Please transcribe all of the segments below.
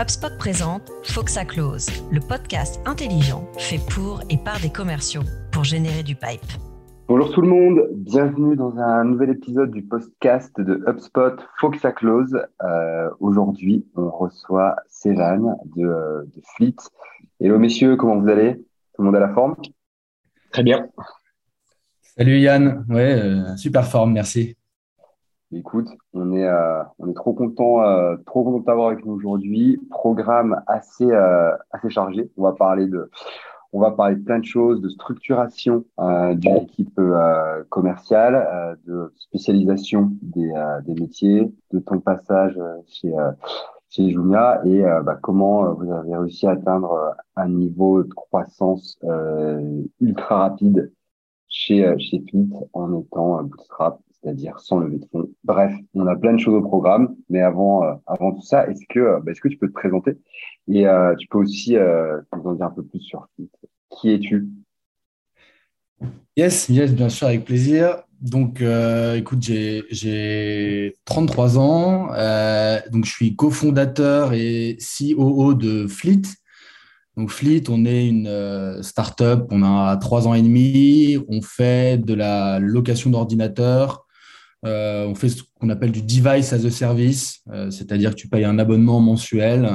HubSpot présente Faut que ça close, le podcast intelligent fait pour et par des commerciaux pour générer du pipe. Bonjour tout le monde, bienvenue dans un nouvel épisode du podcast de HubSpot Faut que ça close. Euh, Aujourd'hui, on reçoit Sévan de, de Fleet. Hello messieurs, comment vous allez? Tout le monde à la forme? Très bien. Salut Yann, ouais, euh, super forme, merci. Écoute, on est, euh, on est trop content, euh, trop content de t'avoir avec nous aujourd'hui. Programme assez, assez chargé. On va parler de, on va parler de plein de choses, de structuration d'une équipe commerciale, de spécialisation des, des métiers, de ton passage chez, chez et euh, bah, comment euh, vous avez réussi à atteindre euh, un niveau de croissance ultra rapide chez, euh, chez en étant euh, bootstrap, c'est-à-dire sans lever de fonds. Bref, on a plein de choses au programme, mais avant, euh, tout ça, est-ce que, bah, est-ce que tu peux te présenter et tu peux aussi nous en dire un peu plus sur Fleet. Qui es-tu? Yes, yes, bien sûr, avec plaisir. Donc, écoute, j'ai, j'ai 33 ans, donc je suis cofondateur et COO de Fleet. Donc, Fleet, on est une euh, startup, on a trois ans et demi, on fait de la location d'ordinateurs, euh, on fait ce qu'on appelle du device as a service, euh, c'est-à-dire que tu payes un abonnement mensuel,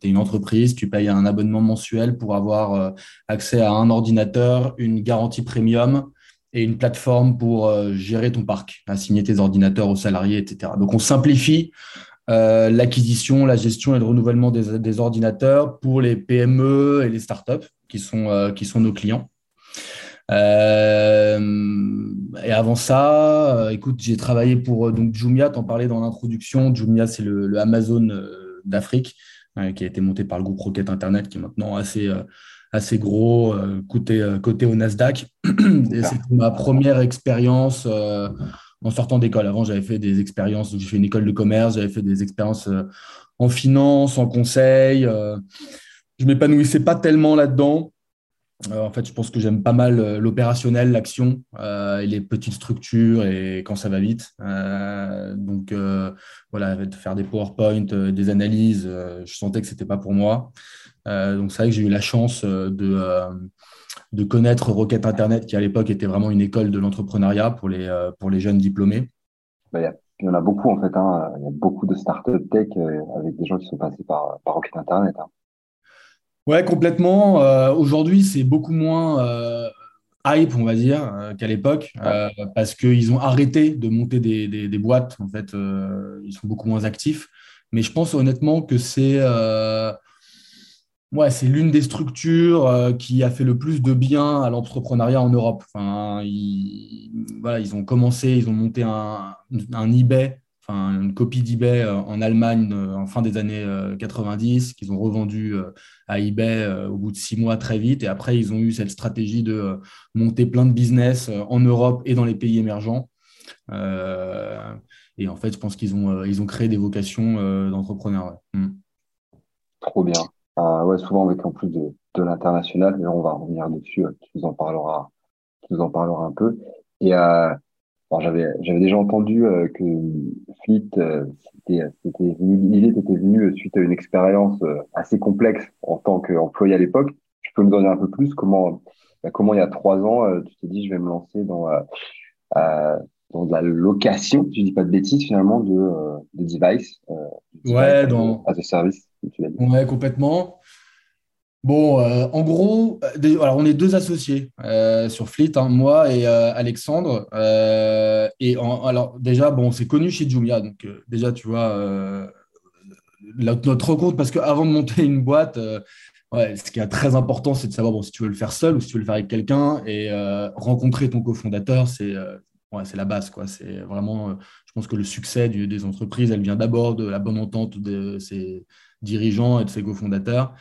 tu es une entreprise, tu payes un abonnement mensuel pour avoir accès à un ordinateur, une garantie premium et une plateforme pour gérer ton parc, assigner tes ordinateurs aux salariés, etc. Donc on simplifie euh, l'acquisition, la gestion et le renouvellement des, des ordinateurs pour les PME et les startups qui sont, euh, qui sont nos clients. Euh, et avant ça, écoute, j'ai travaillé pour donc Jumia, t'en parlais dans l'introduction. Jumia, c'est le, le Amazon d'Afrique euh, qui a été monté par le groupe Rocket Internet, qui est maintenant assez, assez gros, euh, coté au Nasdaq. Et c'était ma première expérience en sortant d'école. Avant, j'avais fait des expériences, j'ai fait une école de commerce, j'avais fait des expériences euh, en finance, en conseil. euh, je m'épanouissais pas tellement là-dedans. Euh, en fait, je pense que j'aime pas mal l'opérationnel, l'action et les petites structures et quand ça va vite. Donc voilà, faire des PowerPoint, des analyses, je sentais que c'était pas pour moi. Donc c'est vrai que j'ai eu la chance de, de connaître Rocket Internet, qui à l'époque était vraiment une école de l'entrepreneuriat pour les, euh, pour les jeunes diplômés. Bah, il y en a beaucoup en fait. Hein. Il y a beaucoup de startups tech euh, avec des gens qui sont passés par, par Rocket Internet. hein. Ouais, complètement. Euh, aujourd'hui, c'est beaucoup moins euh, hype, on va dire, euh, qu'à l'époque, parce qu'ils ont arrêté de monter des, des- des boîtes. En fait, ils sont beaucoup moins actifs. Mais je pense honnêtement que c'est ouais, c'est l'une des structures euh, qui a fait le plus de bien à l'entrepreneuriat en Europe. Enfin, ils, ont commencé, ils ont monté un, eBay, enfin, une copie d'eBay euh, en Allemagne euh, en fin des années euh, 90, qu'ils ont revendu. à eBay au bout de six mois très vite. Et après, ils ont eu cette stratégie de monter plein de business en Europe et dans les pays émergents. Et en fait, je pense qu'ils ont, ils ont créé des vocations d'entrepreneurs. ouais. Mm. Trop bien. Euh, ouais, souvent avec en plus de, de l'international, mais on va revenir dessus. euh, Tu nous en parleras, tu en parleras un peu. Et euh, j'avais j'avais déjà entendu euh, que Fleet, c'était l'idée était venue suite à une expérience assez complexe en tant qu'employé à l'époque. Tu peux en dire un peu plus comment bah, comment il y a trois ans, tu t'es dit je vais me lancer dans dans de la location, si je dis pas de bêtises finalement de euh, de device, euh, de Ouais, device dans- as a service, comme tu l'as dit. Ouais, complètement. Bon, euh, en gros, alors on est deux associés sur Fleet, hein, moi et Alexandre. Et en- alors déjà, bon, on s'est connus chez Jumia, donc déjà, tu vois, notre rencontre, parce qu'avant de monter une boîte, ouais, ce qui est très important, c'est de savoir bon, si tu veux le faire seul ou si tu veux le faire avec quelqu'un. Et euh, rencontrer ton cofondateur, c'est euh, c'est la base, quoi. C'est vraiment, euh, je pense que le succès des entreprises, elle vient d'abord de la bonne entente de ses dirigeants et de ses cofondateurs.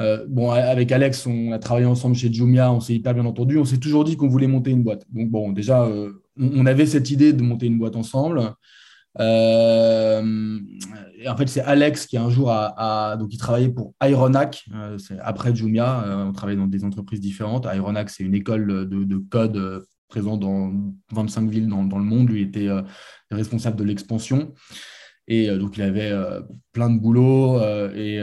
Euh, bon, avec Alex, on a travaillé ensemble chez Jumia, on s'est hyper bien entendu. On s'est toujours dit qu'on voulait monter une boîte. Donc, bon, déjà, euh, on avait cette idée de monter une boîte ensemble. Euh, en fait, c'est Alex qui un jour a, a- donc il travaillait pour Ironac, après Jumia, on travaillait dans des entreprises différentes. Ironac, c'est une école de, de code présent dans 25 villes dans, le monde. Lui était responsable de l'expansion. Et donc, il avait plein de boulot et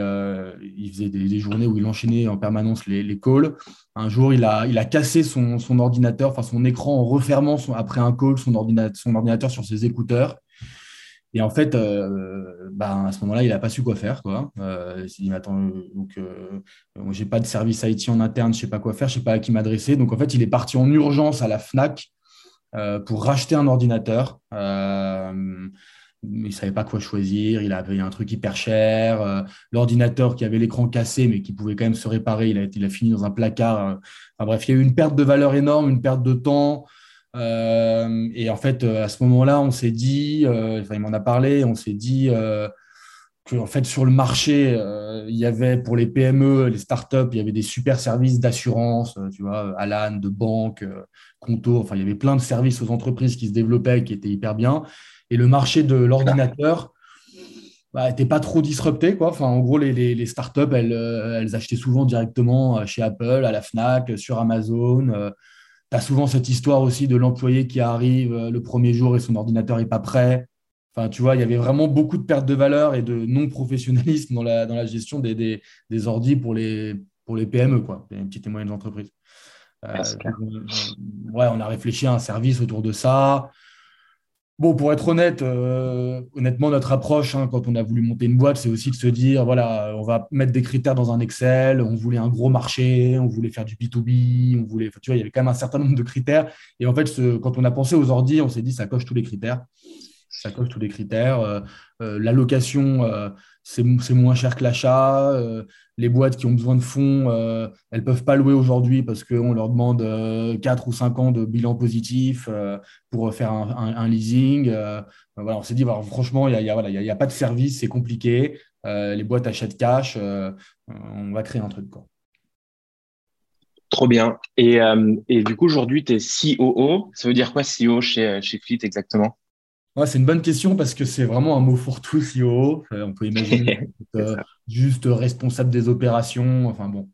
il faisait des, journées où il enchaînait en permanence les, calls. Un jour, il a, cassé son, ordinateur, enfin son écran en refermant après un call son son ordinateur sur ses écouteurs. Et en fait, euh, bah, à ce moment-là, il n'a pas su quoi faire. Euh, il s'est dit, attends, euh, donc, je n'ai pas de service IT en interne, je ne sais pas quoi faire, je ne sais pas à qui m'adresser. Donc, en fait, il est parti en urgence à la FNAC pour racheter un ordinateur. il ne savait pas quoi choisir, il avait un truc hyper cher. L'ordinateur qui avait l'écran cassé, mais qui pouvait quand même se réparer, il a, il a fini dans un placard. Enfin, bref, il y a eu une perte de valeur énorme, une perte de temps. Euh, et en fait, euh, à ce moment-là, on s'est dit, euh, il m'en a parlé, on s'est dit que en fait, sur le marché, il y avait pour les PME, les startups, il y avait des super services d'assurance, tu vois, Alan, de banque, Conto, enfin, il y avait plein de services aux entreprises qui se développaient, qui étaient hyper bien. Et le marché de l'ordinateur, n'était bah, pas trop disrupté. Quoi. Enfin, en gros, les, les, startups, elles, elles, achetaient souvent directement chez Apple, à la FNAC, sur Amazon tu as souvent cette histoire aussi de l'employé qui arrive euh, le premier jour et son ordinateur n'est pas prêt. Enfin, tu vois, il y avait vraiment beaucoup de pertes de valeur et de non-professionnalisme dans la, dans la gestion des, des, des ordis pour les, pour les PME, quoi, les petites et moyennes entreprises. Euh, ouais, on a réfléchi à un service autour de ça. Bon, pour être honnête, euh, honnêtement, notre approche, hein, quand on a voulu monter une boîte, c'est aussi de se dire, voilà, on va mettre des critères dans un Excel, on voulait un gros marché, on voulait faire du B2B, on voulait, tu vois, il y avait quand même un certain nombre de critères. Et en fait, quand on a pensé aux ordi, on s'est dit, ça coche tous les critères. Ça coche tous les critères. Euh, euh, l'allocation, c'est moins cher que l'achat les boîtes qui ont besoin de fonds, euh, elles ne peuvent pas louer aujourd'hui parce qu'on leur demande 4 euh, ou 5 ans de bilan positif euh, pour faire un, leasing. voilà, on s'est dit, franchement, il n'y a, a, pas de service, c'est compliqué. les boîtes achètent cash, on va créer un truc. Quoi. Trop bien. Et, du coup, aujourd'hui, tu es COO. Ça veut dire quoi CEO chez, chez Fleet exactement? C'est une bonne question parce que c'est vraiment un mot fourre-tout, CEO. On peut imaginer euh, juste responsable des opérations. Enfin bon.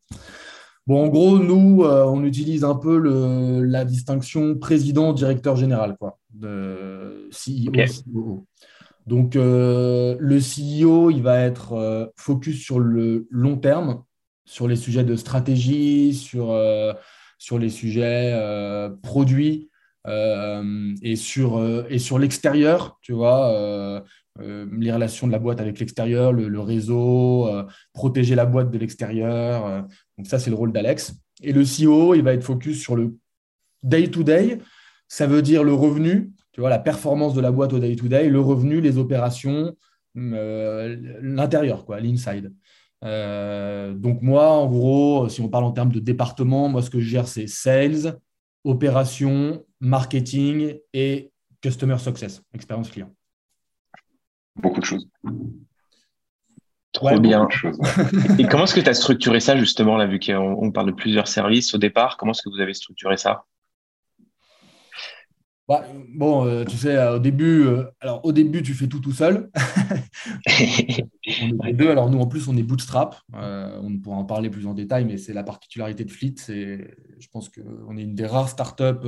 Bon, en gros, nous, euh, on utilise un peu le, la distinction président-directeur général, quoi, de CEO, CEO. Donc, euh, le CEO, il va être focus sur le long terme, sur les sujets de stratégie, sur, sur les sujets produits, euh, et sur, euh, et sur l'extérieur, tu vois, euh, les relations de la boîte avec l'extérieur, le, réseau, protéger la boîte de l'extérieur. donc ça, c'est le rôle d'Alex. Et le CEO, il va être focus sur le day-to-day. Ça veut dire le revenu, tu vois, la performance de la boîte au day-to-day, le revenu, les opérations, l'intérieur, quoi, l'inside. donc moi, en gros, si on parle en termes de département, moi, ce que je gère, c'est sales, opération, marketing et customer success, expérience client. Beaucoup de choses. Trop bien. et comment est-ce que tu as structuré ça justement, là, vu qu'on parle de plusieurs services au départ, comment est-ce que vous avez structuré ça? Bah, bon, euh, tu sais, euh, au début, euh, alors au début, tu fais tout tout seul. on est deux. Alors nous, en plus, on est bootstrap. on pourra en parler plus en détail, mais c'est la particularité de Fleet. C'est, je pense qu'on est une des rares startups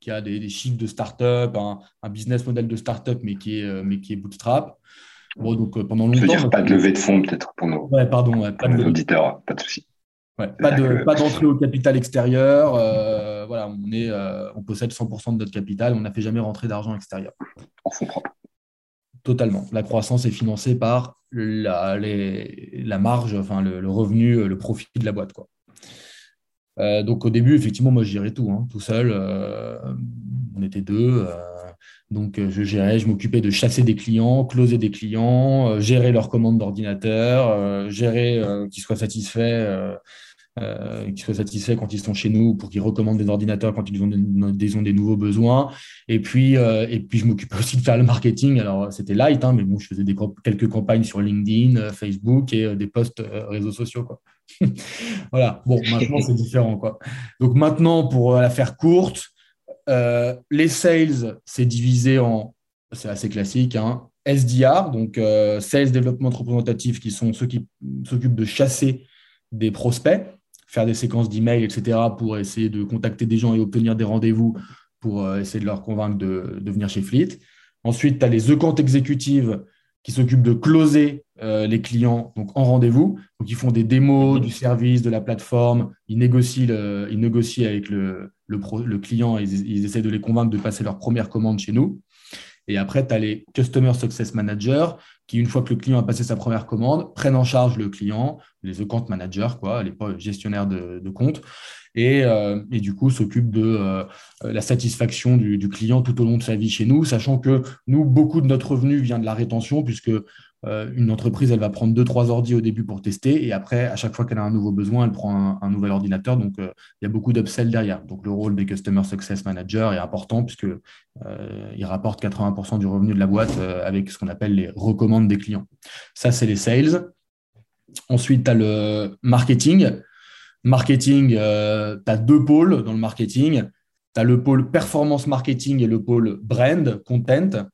qui a des, chiffres de startup, un, un business model de startup, mais qui est, mais qui est bootstrap. Bon, donc pendant longtemps. Je veux dire, pas de levée de fonds peut-être pour nos, ouais, pardon, pas de auditeurs, pas de souci. pas, de, pas d'entrée au capital extérieur voilà, on, est, euh, on possède 100% de notre capital, on n'a fait jamais rentrer d'argent extérieur. En fonds propres. Totalement. La croissance est financée par la, la marge, enfin le, revenu, le profit de la boîte. Quoi. Euh, donc au début, effectivement, moi je gérais tout, hein, tout seul. Euh, on était deux. donc je gérais, je m'occupais de chasser des clients, closer des clients, gérer leurs commandes d'ordinateur, gérer qu'ils soient satisfaits euh, qu'ils soient satisfaits quand ils sont chez nous, pour qu'ils recommandent des ordinateurs quand ils ont des, nouveaux besoins. Et puis, euh, et puis je m'occupais aussi de faire le marketing. Alors, c'était light, hein, mais bon, je faisais quelques campagnes sur LinkedIn, euh, Facebook et des posts réseaux sociaux. Voilà, bon, maintenant, c'est différent. Quoi. Donc, maintenant, pour la faire courte, les sales, c'est divisé en, c'est assez classique, hein, SDR, donc Sales Développement Représentatif, qui sont ceux qui s'occupent de chasser des prospects faire des séquences d'emails, etc., pour essayer de contacter des gens et obtenir des rendez-vous pour essayer de leur convaincre de, de venir chez Fleet. Ensuite, tu as les account exécutives qui s'occupent de closer les clients donc en rendez-vous. Donc, ils font des démos du service, de la plateforme, ils négocient, ils négocient avec le, le, client, ils, ils, essaient de les convaincre de passer leur première commande chez nous. Et après, tu as les Customer Success Managers qui, une fois que le client a passé sa première commande, prennent en charge le client, les account managers, quoi, les gestionnaires de, de compte, et, euh, du coup s'occupent de euh, la satisfaction du, client tout au long de sa vie chez nous, sachant que nous, beaucoup de notre revenu vient de la rétention, puisque euh, une entreprise, elle va prendre deux, trois ordi au début pour tester et après, à chaque fois qu'elle a un nouveau besoin, elle prend un, nouvel ordinateur. Donc, euh, il y a beaucoup d'upsell derrière. Donc, le rôle des Customer Success Manager est important puisque euh, rapporte 80% du revenu de la boîte avec ce qu'on appelle les recommandes des clients. Ça, c'est les sales. Ensuite, tu as le marketing. Marketing, tu as deux pôles dans le marketing. Tu as le pôle performance marketing et le pôle brand, content.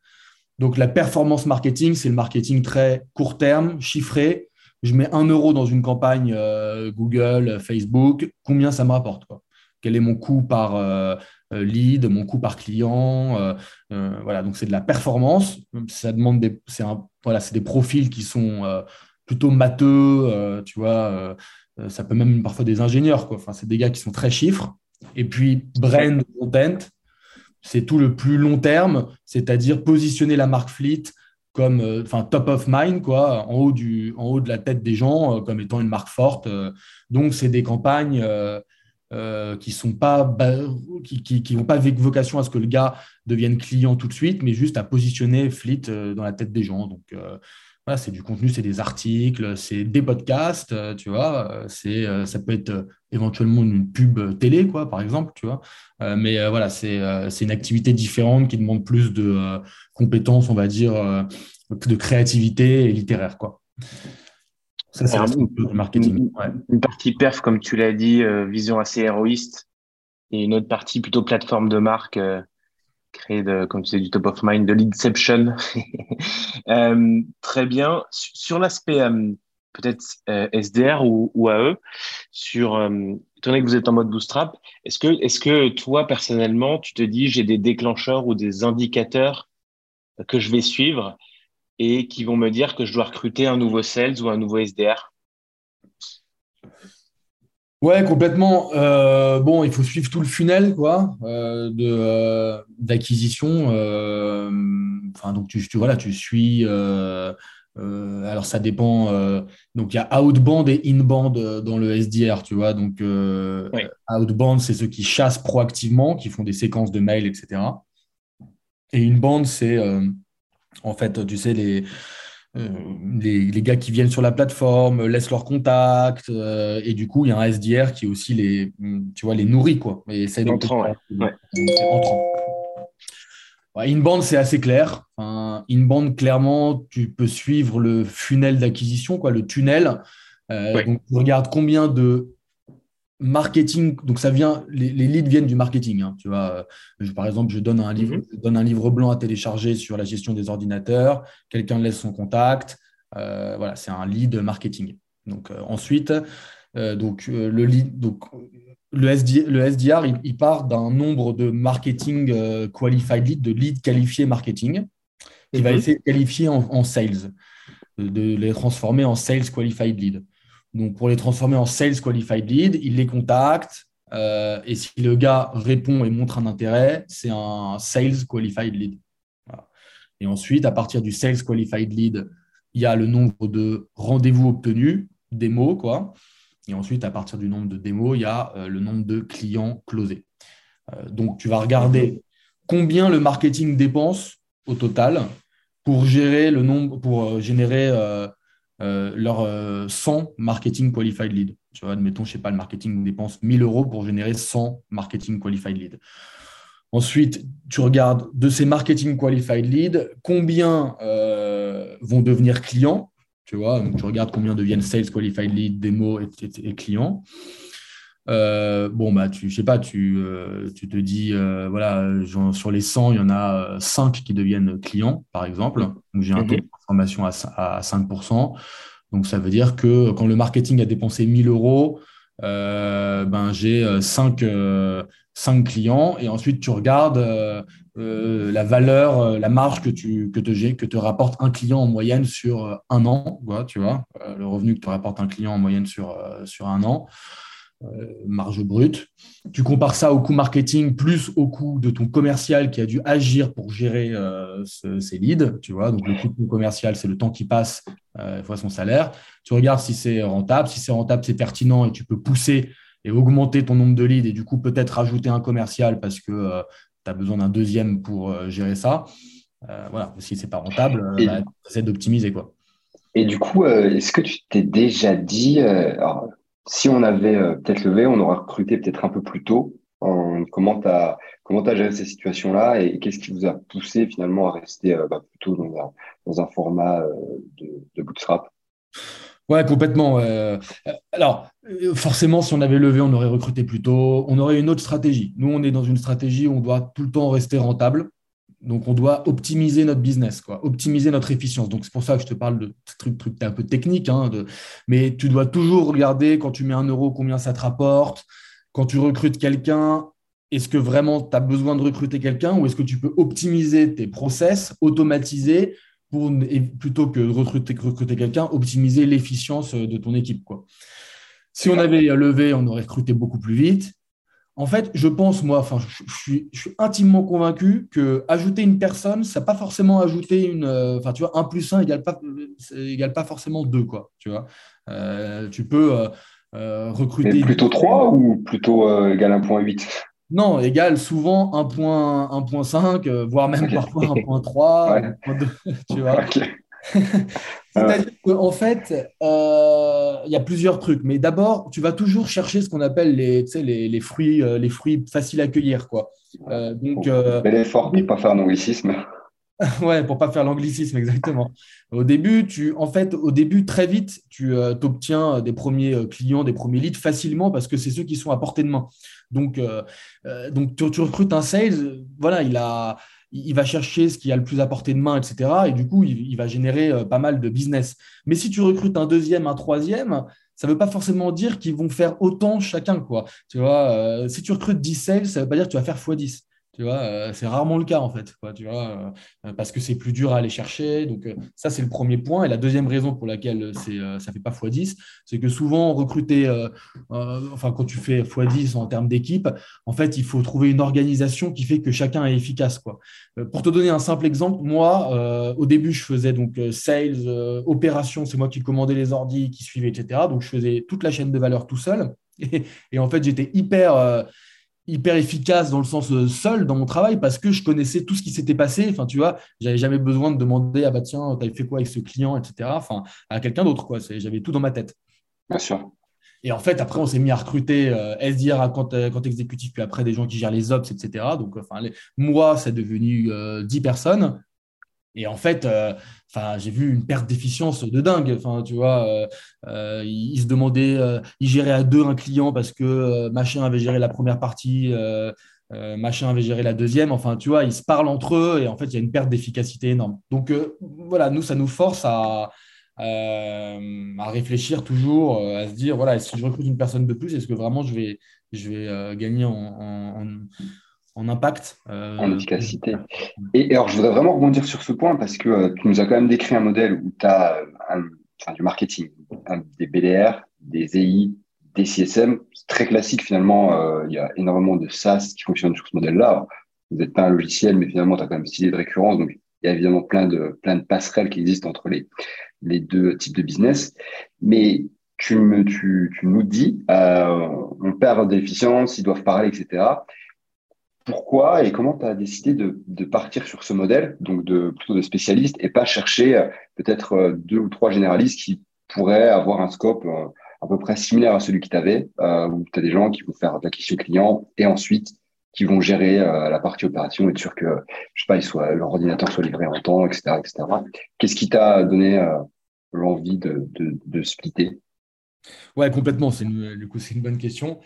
Donc, la performance marketing, c'est le marketing très court terme, chiffré. Je mets un euro dans une campagne euh, Google, Facebook. Combien ça me rapporte Quel est mon coût par euh, euh, lead, mon coût par client Voilà, donc c'est de la performance. Ça demande des, c'est voilà, des profils qui sont plutôt matheux. tu vois, ça peut même parfois des ingénieurs. Quoi. Enfin, c'est des gars qui sont très chiffres. Et puis, brand content, c'est tout le plus long terme, c'est-à-dire positionner la marque Fleet comme euh, enfin top of mind quoi en haut de la tête des gens euh, comme étant une marque forte euh. donc c'est des campagnes qui sont pas qui, qui, pas vocation à ce que le gars devienne client tout de suite mais juste à positionner Fleet dans la tête des gens donc c'est du contenu, c'est des articles, c'est des podcasts, euh, tu vois. Euh, c'est, euh, ça peut être éventuellement une pub télé, quoi, par exemple, tu vois. mais voilà, c'est, une activité différente qui demande plus de compétences, on va dire, de créativité et littéraire, quoi. Ça, c'est un marketing. Une, partie perf, comme tu l'as dit, vision assez héroïste, et une autre partie plutôt plateforme de marque créer, de, comme tu sais, du top of mind, de l'Inception. euh, très bien. Sur l'aspect euh, peut-être euh, SDR ou, AE, sur, étant donné que vous êtes en mode bootstrap, est-ce que, est-ce que toi, personnellement, tu te dis, j'ai des déclencheurs ou des indicateurs que je vais suivre et qui vont me dire que je dois recruter un nouveau sales ou un nouveau SDR Ouais, complètement. Euh, bon, il faut suivre tout le funnel quoi, euh, de, euh, d'acquisition. enfin, donc, tu, tu, voilà, tu suis. alors, ça dépend. donc, il y a outbound et inbound dans le SDR, tu vois. Donc, outbound, c'est ceux qui chassent proactivement, qui font des séquences de mails, etc. Et inbound, c'est en fait, tu sais, les euh, les, gars qui viennent sur la plateforme laissent leur contact euh, et du coup il y a un SDR qui aussi les tu vois les nourrit quoi et essaie entrant, ouais. inbound c'est assez clair. Enfin, inbound clairement tu peux suivre le funnel d'acquisition quoi le tunnel. Euh, donc tu regardes combien de marketing, donc ça vient, les, leads viennent du marketing. Hein, tu vois, par exemple, je donne un livre, mhm. donne un livre blanc à télécharger sur la gestion des ordinateurs. Quelqu'un laisse son contact. Euh, voilà, c'est un lead marketing. Donc euh, ensuite, euh, donc le lead, donc le, le SDR, il, part d'un nombre de marketing qualified lead, de leads qualifiés marketing, qui va mhm. essayer de qualifier en, en sales, de les transformer en sales qualified lead. Donc, pour les transformer en Sales Qualified Lead, il les contacte. Euh, et si le gars répond et montre un intérêt, c'est un Sales Qualified Lead. Et ensuite, à partir du Sales Qualified Lead, il y a le nombre de rendez-vous obtenus, démos, quoi. Et ensuite, à partir du nombre de démos, il y a euh, le nombre de clients closés. Euh, donc, tu vas regarder combien le marketing dépense au total pour gérer le nombre, pour générer euh, leur 100 euh, marketing qualified lead. Tu vois, admettons, je sais pas, le marketing dépense 1000 euros pour générer 100 marketing qualified lead. Ensuite, tu regardes de ces marketing qualified lead, combien euh, vont devenir clients. Tu vois, donc tu regardes combien deviennent sales qualified lead, démo et clients. Euh, bon, bah, tu, je sais pas, tu, euh, tu te dis, euh, voilà, sur les 100, il y en a 5 qui deviennent clients, par exemple. Donc, j'ai un taux de transformation à, à 5%. Donc, ça veut dire que quand le marketing a dépensé 1000 euros, ben, j'ai 5, 5 clients et ensuite tu regardes la valeur, la marge que, tu, que, te, que te rapporte un client en moyenne sur un an, tu vois, le revenu que te rapporte un client en moyenne sur, sur un an. Euh, marge brute. Tu compares ça au coût marketing plus au coût de ton commercial qui a dû agir pour gérer euh, ces leads. Tu vois, donc le coût de commercial, c'est le temps qui passe euh, fois son salaire. Tu regardes si c'est rentable. Si c'est rentable, c'est pertinent et tu peux pousser et augmenter ton nombre de leads et du coup peut-être rajouter un commercial parce que tu as besoin d'un deuxième pour gérer ça. voilà, si c'est pas rentable, bah, essaie d'optimiser quoi. Et du coup, est-ce que tu t'es déjà dit, si on avait euh, peut-être levé, on aurait recruté peut-être un peu plus tôt. comment tu as, géré ces situations-là et qu'est-ce qui vous a poussé finalement à rester euh, bah, plutôt dans un, dans un format euh, de, de, bootstrap? Ouais, complètement. alors, forcément, si on avait levé, on aurait recruté plus tôt. On aurait une autre stratégie. Nous, on est dans une stratégie où on doit tout le temps rester rentable. Donc, on doit optimiser notre business, quoi, optimiser notre efficience. Donc, c'est pour ça que je te parle de trucs truc, un peu techniques. Hein, de... Mais tu dois toujours regarder quand tu mets un euro, combien ça te rapporte. Quand tu recrutes quelqu'un, est-ce que vraiment tu as besoin de recruter quelqu'un ou est-ce que tu peux optimiser tes process, automatiser pour, plutôt que de recruter, recruter quelqu'un, optimiser l'efficience de ton équipe. Quoi. Si on avait levé, on aurait recruté beaucoup plus vite. En fait, je pense, moi, enfin, je, suis, intimement convaincu que ajouter une personne, ça pas forcément ajouter une. Euh, enfin, tu vois, 1 plus 1 égale pas, égale pas forcément 2, quoi. Tu vois, euh, tu peux euh, recruter. plutôt 3 ou plutôt égal 1.8 non, égal souvent 1.5, voire même parfois 1.3, tu vois. C'est-à-dire qu'en fait, euh, il y a plusieurs trucs. Mais d'abord, tu vas toujours chercher ce qu'on appelle les, les, les, fruits, euh, les fruits faciles à cueillir. Quoi. Euh, donc, euh, Bel effort pour ne pas faire l'anglicisme. ouais, pour pas faire l'anglicisme, exactement. Au début, tu, en fait, au début, très vite, tu obtiens des premiers clients, des premiers leads facilement parce que c'est ceux qui sont à portée de main. Donc, donc tu, tu, recrutes un sales, voilà, il a, il va chercher ce qui a le plus à portée de main, etc. Et du coup, il, va générer euh, pas mal de business. Mais si tu recrutes un deuxième, un troisième, ça ne veut pas forcément dire qu'ils vont faire autant chacun. Quoi. Tu vois, euh, si tu recrutes 10 sales, ça ne veut pas dire que tu vas faire x10. Tu vois, euh, c'est rarement le cas en fait, euh, parce que c'est plus dur à aller chercher. Donc, euh, ça, c'est le premier point. Et la deuxième raison pour laquelle ça ne fait pas x10, c'est que souvent, recruter, enfin, quand tu fais x10 en termes d'équipe, en fait, il faut trouver une organisation qui fait que chacun est efficace. Pour te donner un simple exemple, moi, au début, je faisais donc sales, opération, c'est moi qui commandais les ordis, qui suivais, etc. Donc, je faisais toute la chaîne de valeur tout seul. Et en fait, j'étais hyper hyper efficace dans le sens euh, seul dans mon travail parce que je connaissais tout ce qui s'était passé. Enfin, tu vois, j'avais jamais besoin de demander ah bah tiens, tu as fait quoi avec ce client, etc. Enfin, à quelqu'un d'autre quoi. J'avais tout dans ma tête. Bien sûr. Et en fait, après, on s'est mis à recruter euh, SDR à compte, euh, exécutif, puis après des gens qui gèrent les ops, etc. Donc, enfin, moi, c'est devenu 10 personnes. Et en fait, euh, enfin, j'ai vu une perte d'efficience de dingue. Enfin, tu vois, euh, euh, se demandait, il gérait à deux un client parce que machin avait géré la première partie, machin avait géré la deuxième. Enfin, tu vois, ils se parlent entre eux et en fait, il y a une perte d'efficacité énorme. Donc, voilà, nous, ça nous force à, à réfléchir toujours, à se dire, voilà, si je recrute une personne de plus, est-ce que vraiment je vais, je vais gagner en impact. Euh, en efficacité. Et, alors, je voudrais vraiment rebondir sur ce point parce que euh, tu nous as quand même décrit un modèle où tu as euh, du marketing, des BDR, des EI, des CSM. C'est très classique finalement. il y a énormément de SaaS qui fonctionnent sur ce modèle-là. Vous n'êtes pas un logiciel, mais finalement, tu as quand même stylé de récurrence. Donc, il y a évidemment plein de, plein de passerelles qui existent entre les, les deux types de business. Mais tu, nous dis, on perd de l'efficience, ils doivent parler, etc pourquoi et comment tu as décidé de, de, partir sur ce modèle, donc de, plutôt de spécialiste, et pas chercher euh, peut-être euh, deux ou trois généralistes qui pourraient avoir un scope euh, à peu près similaire à celui que tu avais, où tu as des gens qui vont faire de l'acquisition client et ensuite qui vont gérer la partie opération, être sûr que, je sais pas, il soit, leur ordinateur soit livré en temps, etc. etc. Qu'est-ce qui t'a donné l'envie de, de, de splitter? Ouais, complètement. C'est du coup, c'est une bonne question.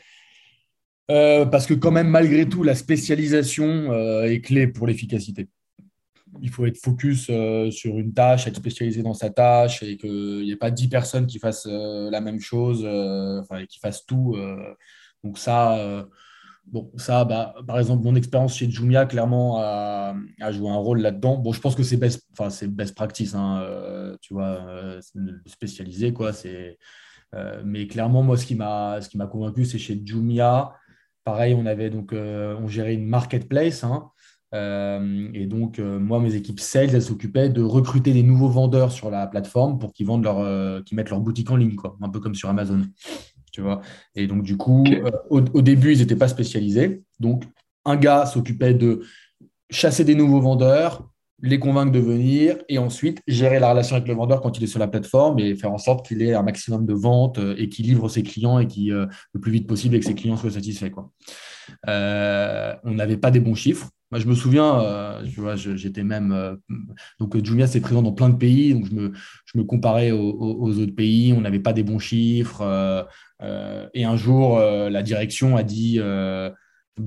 Euh, parce que quand même, malgré tout, la spécialisation euh, est clé pour l'efficacité. Il faut être focus euh, sur une tâche, être spécialisé dans sa tâche et qu'il n'y ait pas dix personnes qui fassent la même chose, enfin, qui fassent tout. donc ça, Bon, ça, bah, par exemple, mon expérience chez Jumia, clairement, a, joué un rôle là-dedans. Bon, je pense que c'est best, best practice, hein, tu vois, spécialisé, quoi. C'est, mais clairement, moi, ce qui m'a convaincu, c'est chez Jumia. Pareil, on avait donc, on gérait une marketplace, hein, et donc, moi, mes équipes sales, elles s'occupaient de recruter des nouveaux vendeurs sur la plateforme pour qu'ils vendent leur, qu'ils mettent leur boutique en ligne, quoi, un peu comme sur Amazon tu vois. Et donc, du coup, euh, au, début, ils n'étaient pas spécialisés. Donc, un gars s'occupait de chasser des nouveaux vendeurs, les convaincre de venir et ensuite gérer la relation avec le vendeur quand il est sur la plateforme et faire en sorte qu'il ait un maximum de ventes euh, et qu'il livre ses clients et qu'il euh, le plus vite possible et que ses clients soient satisfaits. Quoi. on n'avait pas des bons chiffres. Moi, je me souviens, j'étais même. donc, Jumia, c'est présent dans plein de pays. Donc, je me, je me comparais aux, autres pays. On n'avait pas des bons chiffres. Euh, et un jour, euh, la direction a dit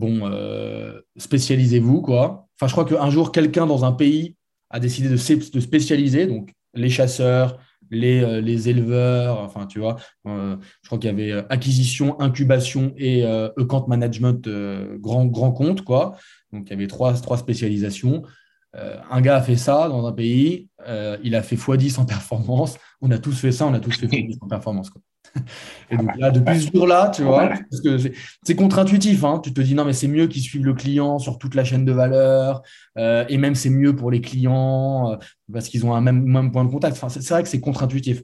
euh, bon, spécialisez-vous, quoi. Enfin, je crois qu'un jour, quelqu'un dans un pays a décidé de, spécialiser, donc les chasseurs, les, les, éleveurs, enfin, tu vois, je crois qu'il y avait acquisition, incubation et account management grand, grand compte, quoi. Donc, il y avait trois, trois spécialisations. un gars a fait ça dans un pays, il a fait x10 en performance. On a tous fait ça, on a tous fait x10 en performance. Quoi. Et donc là, depuis ce jour-là, tu vois, parce que c'est contre-intuitif. Hein. Tu te dis non, mais c'est mieux qu'ils suivent le client sur toute la chaîne de valeur, euh, et même c'est mieux pour les clients euh, parce qu'ils ont un même, même, point de contact. Enfin, c'est vrai que c'est contre-intuitif.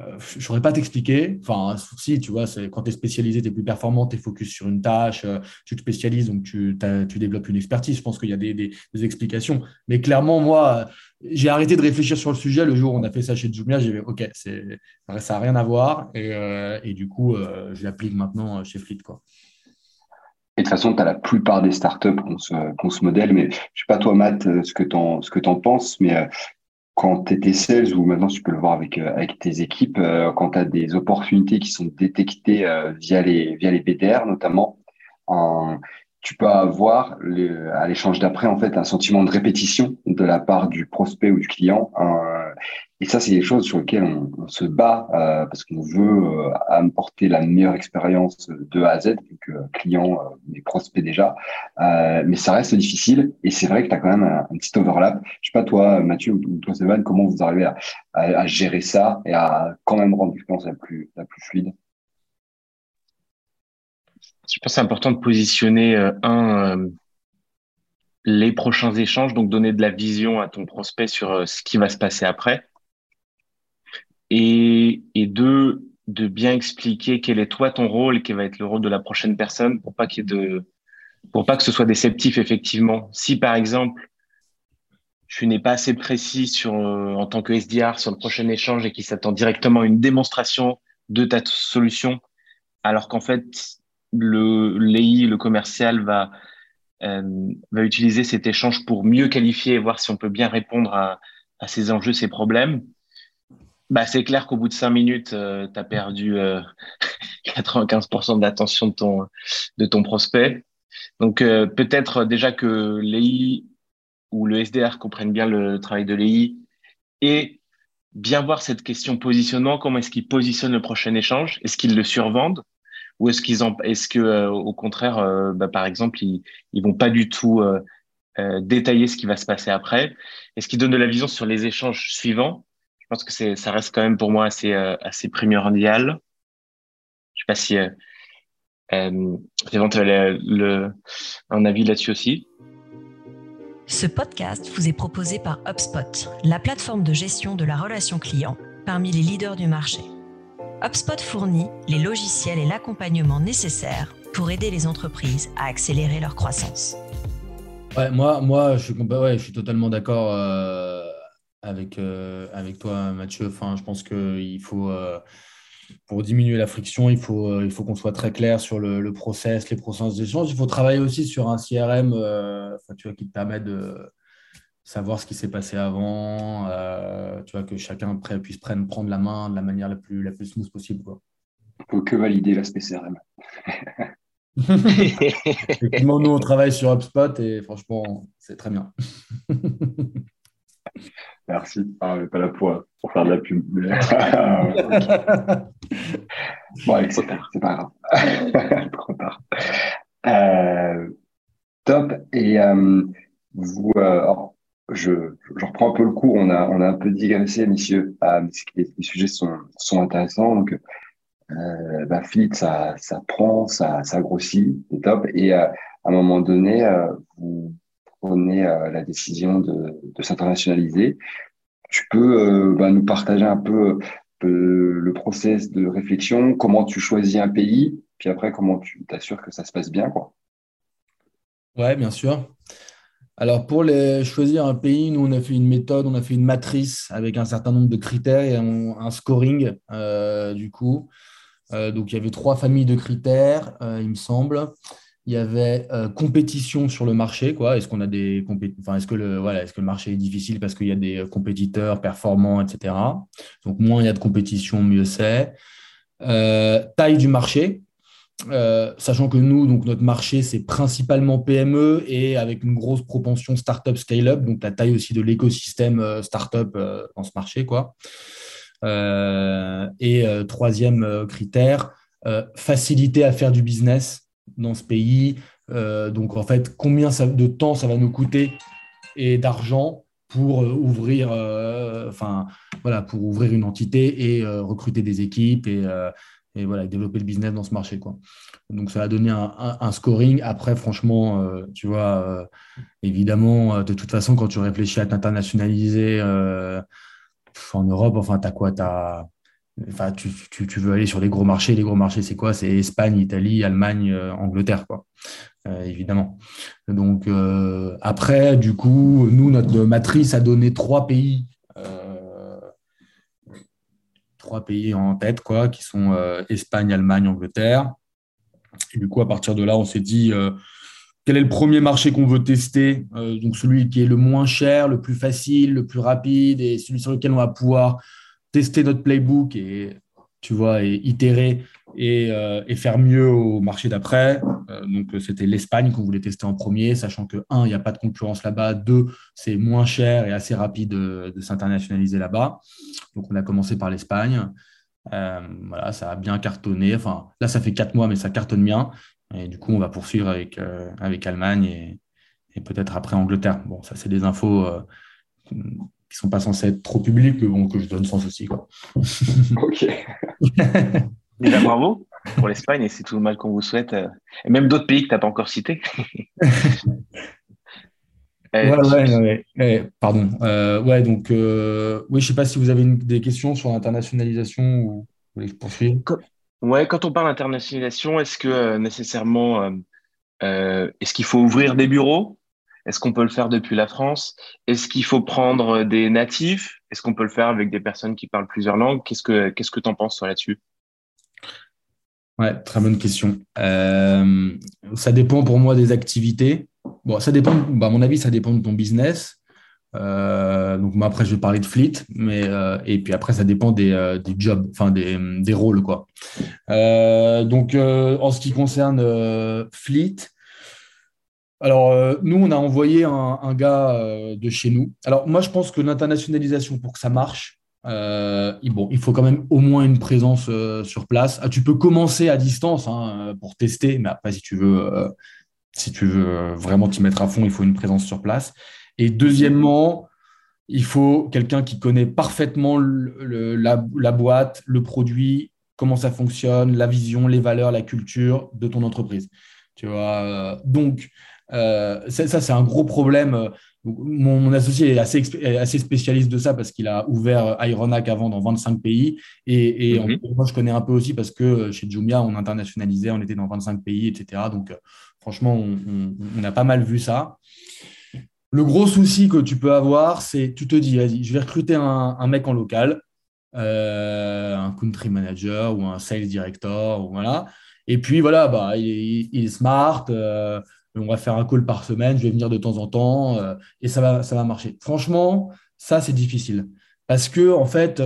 Euh, je ne saurais pas t'expliquer. Enfin, si, tu vois, quand tu es spécialisé, tu es plus performant, tu es focus sur une tâche, tu te spécialises, donc tu, développes une expertise. Je pense qu'il y a des, explications. Mais clairement, moi, j'ai arrêté de réfléchir sur le sujet le jour où on a fait ça chez Jumia. J'ai dit, OK, ça n'a rien à voir. Et, euh, du coup, euh, je l'applique maintenant chez Fleet. Et de toute façon, tu as la plupart des startups qui ont ce, ce modèle. Mais je ne sais pas, toi, Matt, ce que tu en, penses. Mais euh, quand tu étais sales, ou maintenant tu peux le voir avec, avec tes équipes, quand tu as des opportunités qui sont détectées via, les, via les BDR notamment, en, tu peux avoir à l'échange d'après en fait un sentiment de répétition de la part du prospect ou du client. Euh, et ça, c'est des choses sur lesquelles on, se bat euh, parce qu'on veut euh, apporter la meilleure expérience de A à Z, donc euh, client et prospect déjà. mais ça reste difficile et c'est vrai que tu as quand même un, petit overlap. Je sais pas toi, Mathieu ou toi, Stéphane, comment vous arrivez à, à, gérer ça et à quand même rendre l'expérience la plus, la plus fluide? Je pense que c'est important de positionner euh, un euh, les prochains échanges, donc donner de la vision à ton prospect sur euh, ce qui va se passer après. Et, deux, de bien expliquer quel est toi ton rôle quel va être le rôle de la prochaine personne pour pas qu'il de, pour pas que ce soit déceptif effectivement. Si par exemple tu n'es pas assez précis sur en tant que SDR sur le prochain échange et qu'il s'attend directement à une démonstration de ta solution, alors qu'en fait le l'EI, le commercial va euh, va utiliser cet échange pour mieux qualifier et voir si on peut bien répondre à, à ces enjeux, ces problèmes. Bah, c'est clair qu'au bout de cinq minutes, euh, tu as perdu euh, 95% de l'attention de ton, de ton prospect. Donc euh, peut-être déjà que l'EI ou le SDR comprennent bien le travail de l'EI et bien voir cette question positionnement, comment est-ce qu'ils positionnent le prochain échange, est-ce qu'ils le survendent? Ou est-ce qu'ils en, est-ce que euh, au contraire, euh, bah, par exemple, ils, ils vont pas du tout euh, détailler ce qui va se passer après? Est-ce qu'ils donnent de la vision sur les échanges suivants? Je pense que ça reste quand même pour moi assez primordial. Je sais pas si euh, euh, un avis là-dessus aussi? Ce podcast vous est proposé par HubSpot, la plateforme de gestion de la relation client parmi les leaders du marché. HubSpot fournit les logiciels et l'accompagnement nécessaires pour aider les entreprises à accélérer leur croissance. Ouais, moi, moi je, suis, ouais, totalement d'accord euh, avec, euh, avec toi, Mathieu. Enfin, je pense qu'il faut, euh, pour diminuer la friction, il faut, il faut qu'on soit très clair sur le, le process, les processus d'échange. Il faut travailler aussi sur un CRM tu vois, qui te permet de savoir ce qui s'est passé avant, euh, tu vois, que chacun puisse prendre, prendre la main de la manière la plus, la plus smooth possible. Quoi. On peut que valider l'aspect CRM. Effectivement, nous, on travaille sur HubSpot et franchement, c'est très bien. Merci. Ah, pas la pour, pour faire de la pub. bon, c'est pas grave. Trop tard. top. Et vous, je, reprends un peu le cours. On a, on a un peu digressé, messieurs. les, sujets sont, sont intéressants. Donc, euh, bah, ça, ça prend, ça, ça grossit, c'est top. Et à un moment donné, vous prenez la décision de, de s'internationaliser. Tu peux bah, nous partager un peu le process de réflexion, comment tu choisis un pays, puis après, comment tu t'assures que ça se passe bien, quoi. Ouais, bien sûr. Alors, pour choisir un pays, nous, on a fait une méthode, on a fait une matrice avec un certain nombre de critères et un, scoring, euh, du coup. Euh, donc, il y avait trois familles de critères, euh, il me semble. Il y avait compétition sur le marché, quoi. Est-ce qu'on a des enfin, est-ce que le voilà, est-ce que le marché est difficile parce qu'il y a des compétiteurs performants, etc. Donc moins il y a de compétition, mieux c'est. taille du marché, euh, sachant que nous, donc notre marché, c'est principalement PME et avec une grosse propension startup scale-up, donc la taille aussi de l'écosystème euh, startup euh, dans ce marché. Quoi. et troisième critère, facilité à faire du business dans ce pays. donc en fait, combien de temps ça va nous coûter et d'argent pour ouvrir, enfin voilà, pour ouvrir une entité et recruter des équipes et et voilà, développer le business dans ce marché. Quoi. Donc, ça a donné un, scoring. Après, franchement, euh, tu vois, euh, évidemment, euh, de toute façon, quand tu réfléchis à t'internationaliser en Europe, enfin, tu as quoi as, enfin, tu, tu, veux aller sur les gros marchés. Les gros marchés, c'est quoi? C'est Espagne, Italie, Allemagne, Angleterre, quoi. évidemment. Donc, après, du coup, nous, notre matrice a donné trois pays trois pays en tête, quoi, qui sont euh, Espagne, Allemagne, Angleterre. Et du coup, à partir de là, on s'est dit euh, quel est le premier marché qu'on veut tester euh, Donc, celui qui est le moins cher, le plus facile, le plus rapide et celui sur lequel on va pouvoir tester notre playbook et tu vois, et itérer et, et faire mieux au marché d'après. donc, c'était l'Espagne qu'on voulait tester en premier, sachant que, un, il n'y a pas de concurrence là-bas, deux, c'est moins cher et assez rapide de, de s'internationaliser là-bas. Donc, on a commencé par l'Espagne. Euh, voilà, ça a bien cartonné. Enfin, là, ça fait quatre mois, mais ça cartonne bien. Et du coup, on va poursuivre avec, euh, avec Allemagne et, et peut-être après Angleterre. Bon, ça, c'est des infos euh, qui ne sont pas censées être trop publiques, mais bon, que je donne sans souci. Quoi. ok. Déjà, bravo pour l'Espagne et c'est tout le mal qu'on vous souhaite. Et même d'autres pays que tu n'as pas encore cités. Ouais, ouais, ouais, pardon. Euh, ouais, donc, euh, oui, je sais pas si vous avez des questions sur l'internationalisation ou vous voulez que je poursuive? Quand, ouais, quand on parle d'internationalisation, est-ce que euh, nécessairement, est-ce qu'il faut ouvrir des bureaux? Est-ce qu'on peut le faire depuis la France? Est-ce qu'il faut prendre des natifs? Est-ce qu'on peut le faire avec des personnes qui parlent plusieurs langues? Qu'est-ce que qu'est-ce que tu en penses là-dessus? Ouais, très bonne question. ça dépend pour moi des activités. Bon, ça dépend, bah, à mon avis, ça dépend de ton business. Euh, donc moi après je vais parler de fleet, mais euh, et puis après ça dépend des, euh, des jobs, enfin des, des, rôles quoi. donc en ce qui concerne fleet, alors nous on a envoyé un gars de chez nous. Alors moi je pense que l'internationalisation pour que ça marche, bon il faut quand même au moins une présence sur place. Ah, tu peux commencer à distance hein, pour tester, mais après si tu veux si tu veux euh, vraiment t'y mettre à fond, il faut une présence sur place. Et deuxièmement, il faut quelqu'un qui connaît parfaitement la, boîte, le produit, comment ça fonctionne, la vision, les valeurs, la culture de ton entreprise. Tu vois, euh, donc, euh, ça, c'est un gros problème. Mon, associé est assez, assez, spécialiste de ça parce qu'il a ouvert Ironac avant dans 25 pays. Et, et mhm. moi, je connais un peu aussi parce que chez Jumia, on internationalisait, on était dans 25 pays, etc. Donc, Franchement, on, a pas mal vu ça. Le gros souci que tu peux avoir, c'est tu te dis, vas-y, je vais recruter un, mec en local, euh, un country manager ou un sales director, ou voilà. Et puis voilà, bah, il, est smart, euh, on va faire un call par semaine, je vais venir de temps en temps, euh, et ça va, ça va marcher. Franchement, ça, c'est difficile. Parce que, en fait,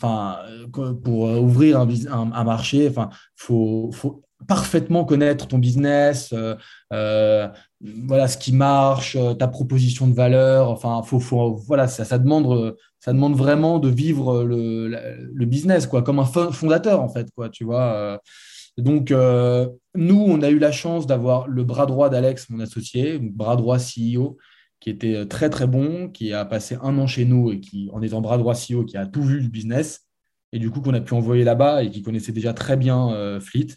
enfin, pour ouvrir un, un, marché, enfin, faut, faut parfaitement connaître ton business, euh, euh, voilà ce qui marche, euh, ta proposition de valeur. Enfin, faut, faut voilà, ça, ça, demande, ça demande vraiment de vivre le, le, business, quoi, comme un fondateur en fait, quoi. Tu vois. Donc, nous, on a eu la chance d'avoir le bras droit d'Alex, mon associé, bras droit CEO, qui était très très bon, qui a passé un an chez nous et qui, en étant bras droit CEO, qui a tout vu du business, et du coup qu'on a pu envoyer là-bas et qui connaissait déjà très bien Fleet.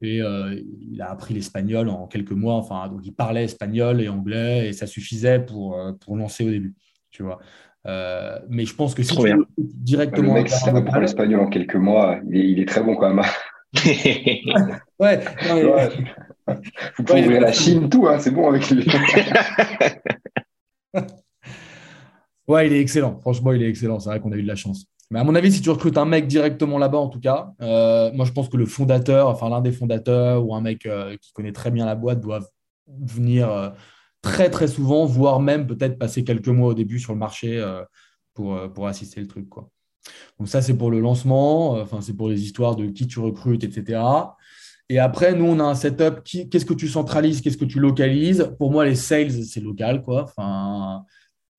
Et il a appris l'espagnol en quelques mois. Enfin, donc il parlait espagnol et anglais et ça suffisait pour, pour lancer au début. Tu vois. Euh, mais je pense que si tu directement. Le mec apprend l'espagnol en quelques mois, il est, très bon quand même. ouais. Vous pouvez ouvrir la Chine, tout, hein, c'est bon avec lui. ouais, il est excellent. Franchement, il est excellent. C'est vrai qu'on a eu de la chance. Mais à mon avis, si tu recrutes un mec directement là-bas, en tout cas, euh, moi je pense que le fondateur, enfin l'un des fondateurs ou un mec euh, qui connaît très bien la boîte doivent venir très très souvent, voire même peut-être passer quelques mois au début sur le marché euh, pour, euh, pour assister le truc. Quoi. Donc ça, c'est pour le lancement, euh, enfin, c'est pour les histoires de qui tu recrutes, etc. Et après, nous, on a un setup. Qu'est-ce que tu centralises Qu'est-ce que tu localises? Pour moi, les sales, c'est local. Quoi. Enfin,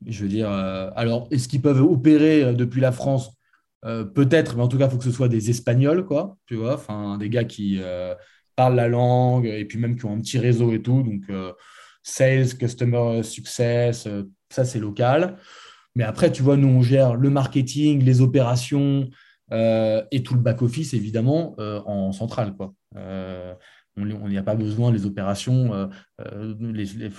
je veux dire, alors, est-ce qu'ils peuvent opérer depuis la France? Peut-être, mais en tout cas, il faut que ce soit des Espagnols, quoi, tu vois, enfin, des gars qui parlent la langue et puis même qui ont un petit réseau et tout. Donc, sales, customer success, euh, ça c'est local. Mais après, tu vois, nous, on gère le marketing, les opérations euh, et tout le back-office, évidemment, euh, en centrale. Quoi. on n'y a pas besoin, les opérations,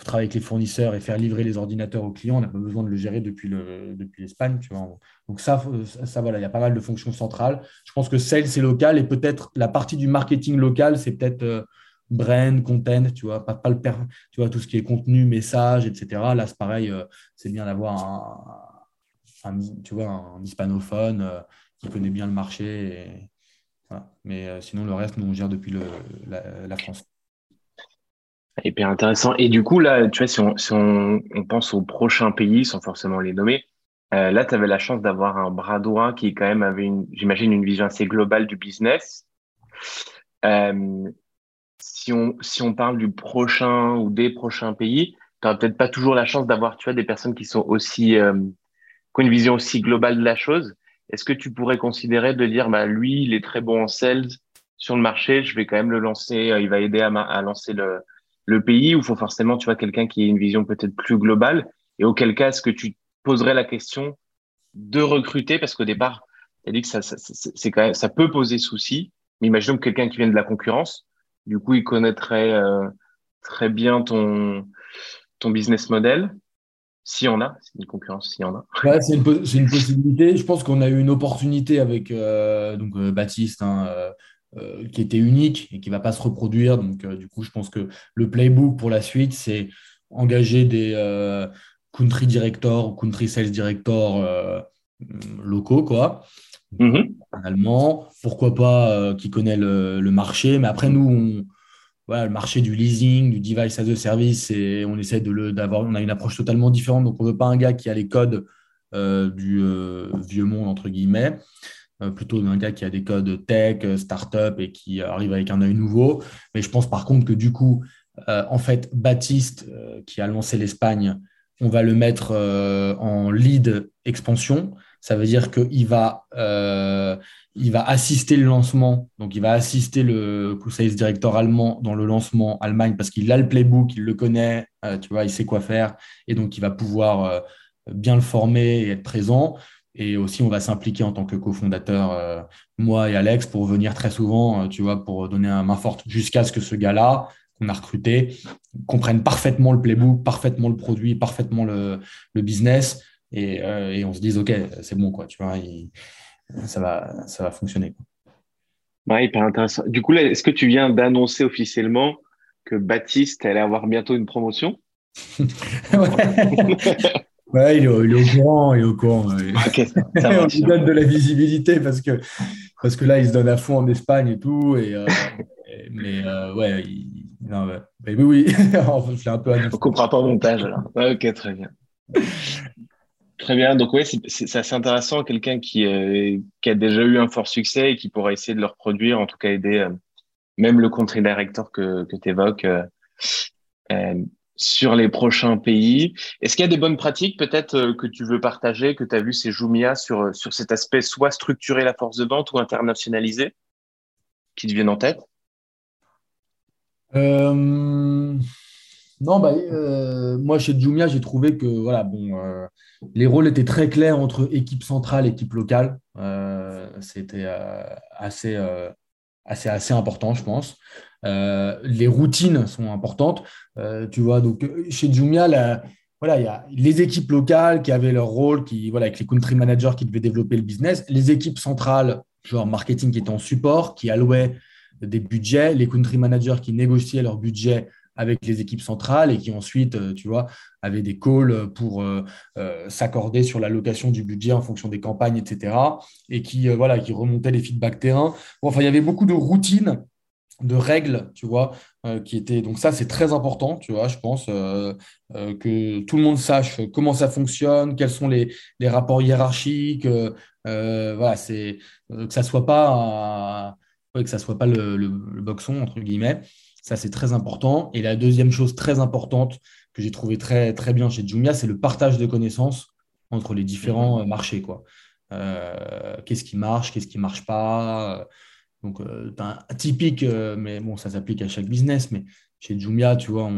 travailler avec les fournisseurs et faire livrer les ordinateurs aux clients, on n'a pas besoin de le gérer depuis, le, depuis l'Espagne. Tu vois. Donc ça, ça, voilà, il y a pas mal de fonctions centrales. Je pense que sales, c'est local et peut-être la partie du marketing local, c'est peut-être brand, content, tu vois, pas, pas le tu vois, tout ce qui est contenu, message, etc. Là, c'est pareil, euh, c'est bien d'avoir un, tu vois, un hispanophone euh, qui connaît bien le marché. Mais euh, sinon, le reste, nous, on gère depuis le, la, France. Hyper intéressant. Et du coup, là, tu vois, si on, si on, pense aux prochains pays, sans forcément les nommer, là, tu avais la chance d'avoir un bras droit qui, quand même, avait, j'imagine, une vision assez globale du business. Si on, si on parle du prochain ou des prochains pays, tu n'auras peut-être pas toujours la chance d'avoir tu vois, des personnes qui sont aussi euh, qui ont une vision aussi globale de la chose. Est-ce que tu pourrais considérer de dire bah lui il est très bon en sales sur le marché, je vais quand même le lancer, euh, il va aider à, à lancer le, le pays ou faut forcément tu vois quelqu'un qui ait une vision peut-être plus globale? Et auquel cas est-ce que tu poserais la question de recruter? Parce qu'au départ tu as dit que ça, ça, c'est quand même, ça peut poser souci mais imaginons que quelqu'un qui vient de la concurrence du coup, il connaîtrait euh, très bien ton, ton business model. S'il y en a, c'est une concurrence, s'il y en a. c'est une, possibilité. Je pense qu'on a eu une opportunité avec euh, donc, euh, Baptiste, hein, qui était unique et qui ne va pas se reproduire. Donc, du coup, je pense que le playbook pour la suite, c'est engager des country directors ou country sales directors locaux, quoi. Allemand, pourquoi pas euh, qui connaît le, marché, mais après nous, le marché du leasing, du device as a service, et on essaie de d'avoir, on a une approche totalement différente, donc on veut pas un gars qui a les codes euh, du euh, vieux monde entre guillemets, plutôt un gars qui a des codes tech, startup et qui arrive avec un œil nouveau. Mais je pense par contre que du coup, en fait, Baptiste qui a lancé l'Espagne, on va le mettre en lead expansion. Ça veut dire qu'il va, euh, va assister le lancement, donc il va assister le sales directeur allemand dans le lancement Allemagne parce qu'il a le playbook, il le connaît, euh, tu vois, il sait quoi faire. Et donc il va pouvoir euh, bien le former et être présent. Et aussi, on va s'impliquer en tant que cofondateur, moi et Alex, pour venir très souvent, tu vois, pour donner un main forte jusqu'à ce que ce gars-là, qu'on a recruté, comprenne parfaitement le playbook, parfaitement le produit, parfaitement le business euh, et, on se dise, OK, c'est bon, quoi, tu vois, ça, va, ça va fonctionner. Quoi. hyper intéressant. Du coup, est-ce que tu viens d'annoncer officiellement que Baptiste allait avoir bientôt une promotion? Ouais. il, est, au courant, il est au courant. on lui donne de la visibilité parce que, parce que là, il se donne à fond en Espagne et tout. Et, euh, mais euh, ouais, non, oui, oui, on fait un peu On comprend pas au montage ok, très bien. Très bien. Donc, oui, c'est assez intéressant. Quelqu'un qui, euh, qui a déjà eu un fort succès et qui pourra essayer de le reproduire, en tout cas aider euh, même le country director que, que tu évoques euh, sur les prochains pays. Est-ce qu'il y a des bonnes pratiques peut-être que tu veux partager, que tu as vu ces Jumia sur, sur cet aspect, soit structurer la force de vente ou internationaliser, qui te viennent en tête? Non, bah, moi chez Jumia, j'ai trouvé que voilà, bon, les rôles étaient très clairs entre équipe centrale et équipe locale. C'était assez, important, je pense. les routines sont importantes. tu vois, donc chez Jumia, voilà, il y a les équipes locales qui avaient leur rôle, qui, voilà, avec les country managers qui devaient développer le business, les équipes centrales, genre marketing qui étaient en support, qui allouaient des budgets, les country managers qui négociaient leur budget avec les équipes centrales et qui ensuite, euh, tu vois, avaient des calls pour euh, euh, s'accorder sur l'allocation du budget en fonction des campagnes, etc. Et qui, voilà, qui remontaient les feedbacks terrain. enfin, il y avait beaucoup de routines de règles, tu vois, qui étaient. Donc ça, c'est très important, tu vois, je pense, que tout le monde sache comment ça fonctionne, quels sont les, rapports hiérarchiques, voilà, c'est que ça soit pas, que ça soit pas le, boxon entre guillemets. Ça, c'est très important. Et la deuxième chose très importante que j'ai trouvé très très bien chez Jumia, c'est le partage de connaissances entre les différents mhm. marchés, quoi. qu'est-ce qui marche, qu'est-ce qui marche pas donc, euh, un typique, euh, mais bon, ça s'applique à chaque business, mais chez Jumia, tu vois,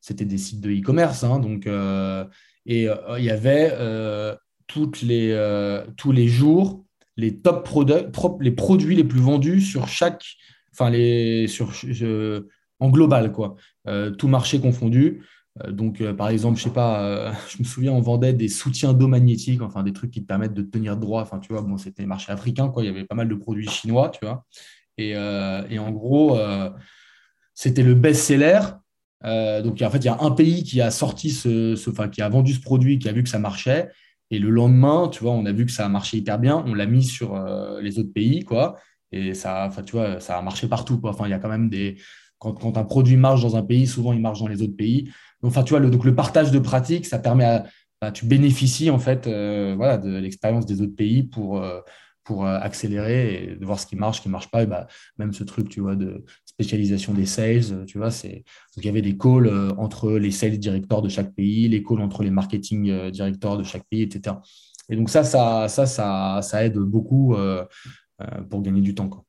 c'était des sites de e-commerce. Hein, donc, euh, et il y avait toutes les, tous les jours les top les produits les plus vendus sur chaque, enfin, les, sur, en global, quoi, tout marché confondu. Euh, donc, euh, par exemple, je sais pas, euh, je me souviens, on vendait des soutiens d'eau magnétique, enfin des trucs qui te permettent de tenir droit. Enfin, tu vois, bon, c'était marché africain, quoi. Il y avait pas mal de produits chinois, tu vois. Et, en gros, c'était le best-seller. donc, en fait, il y a un pays qui a sorti ce, enfin, qui a vendu ce produit, qui a vu que ça marchait. Et le lendemain, tu vois, on a vu que ça a marché hyper bien. On l'a mis sur les autres pays, quoi. Et ça, enfin, tu vois, ça a marché partout, quoi. Enfin, il y a quand même des. Quand, quand, un produit marche dans un pays, souvent il marche dans les autres pays. Enfin, tu vois, le, donc le partage de pratiques, ça permet à, bah, tu bénéficies en fait euh, voilà, de l'expérience des autres pays pour, euh, pour euh, accélérer et de voir ce qui marche, ce qui ne marche pas. Bah, même ce truc, tu vois, de spécialisation des sales, tu vois, c'est donc il y avait des calls entre les sales directeurs de chaque pays, les calls entre les marketing directeurs de chaque pays, etc. Et donc ça, ça, ça, ça, ça aide beaucoup pour gagner du temps. Quoi.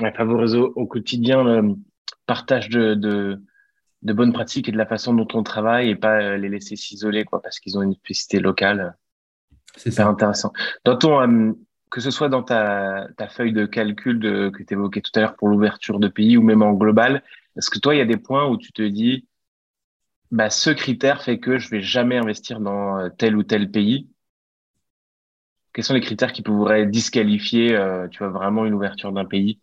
Ouais, favoriser au quotidien le partage de, de de bonnes pratiques et de la façon dont on travaille et pas euh, les laisser s'isoler quoi parce qu'ils ont une spécificité locale. C'est ça intéressant. Dans ton euh, que ce soit dans ta, ta feuille de calcul de, que tu évoquais tout à l'heure pour l'ouverture de pays ou même en global, est-ce que toi il y a des points où tu te dis bah ce critère fait que je vais jamais investir dans euh, tel ou tel pays? Quels sont les critères qui pourraient disqualifier tu vois vraiment une ouverture d'un pays?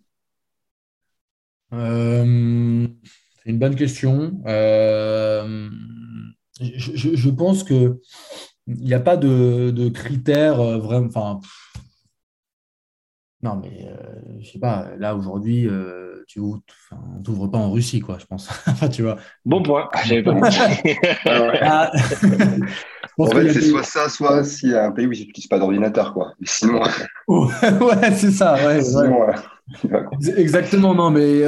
C'est une bonne question. Euh, je, pense qu'il n'y a pas de, critères euh, vraiment. Enfin, non, mais euh, je sais pas, là aujourd'hui, tu n'ouvres pas en Russie, quoi, je pense. enfin, tu vois. Bon point, j'avais pas ah. En fait, c'est soit ça, soit s'il y a un pays où ils n'utilisent pas d'ordinateur, quoi. sinon. ouais, c'est ça, ouais. Exactement, non, mais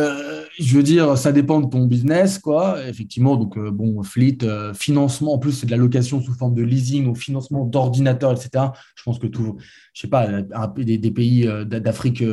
je veux dire, ça dépend de ton business, quoi. Effectivement, donc, euh, bon, fleet, euh, financement, en plus, c'est de la location sous forme de leasing ou financement d'ordinateur, etc. Je pense que tout, je sais pas, des, pays euh, d'Afrique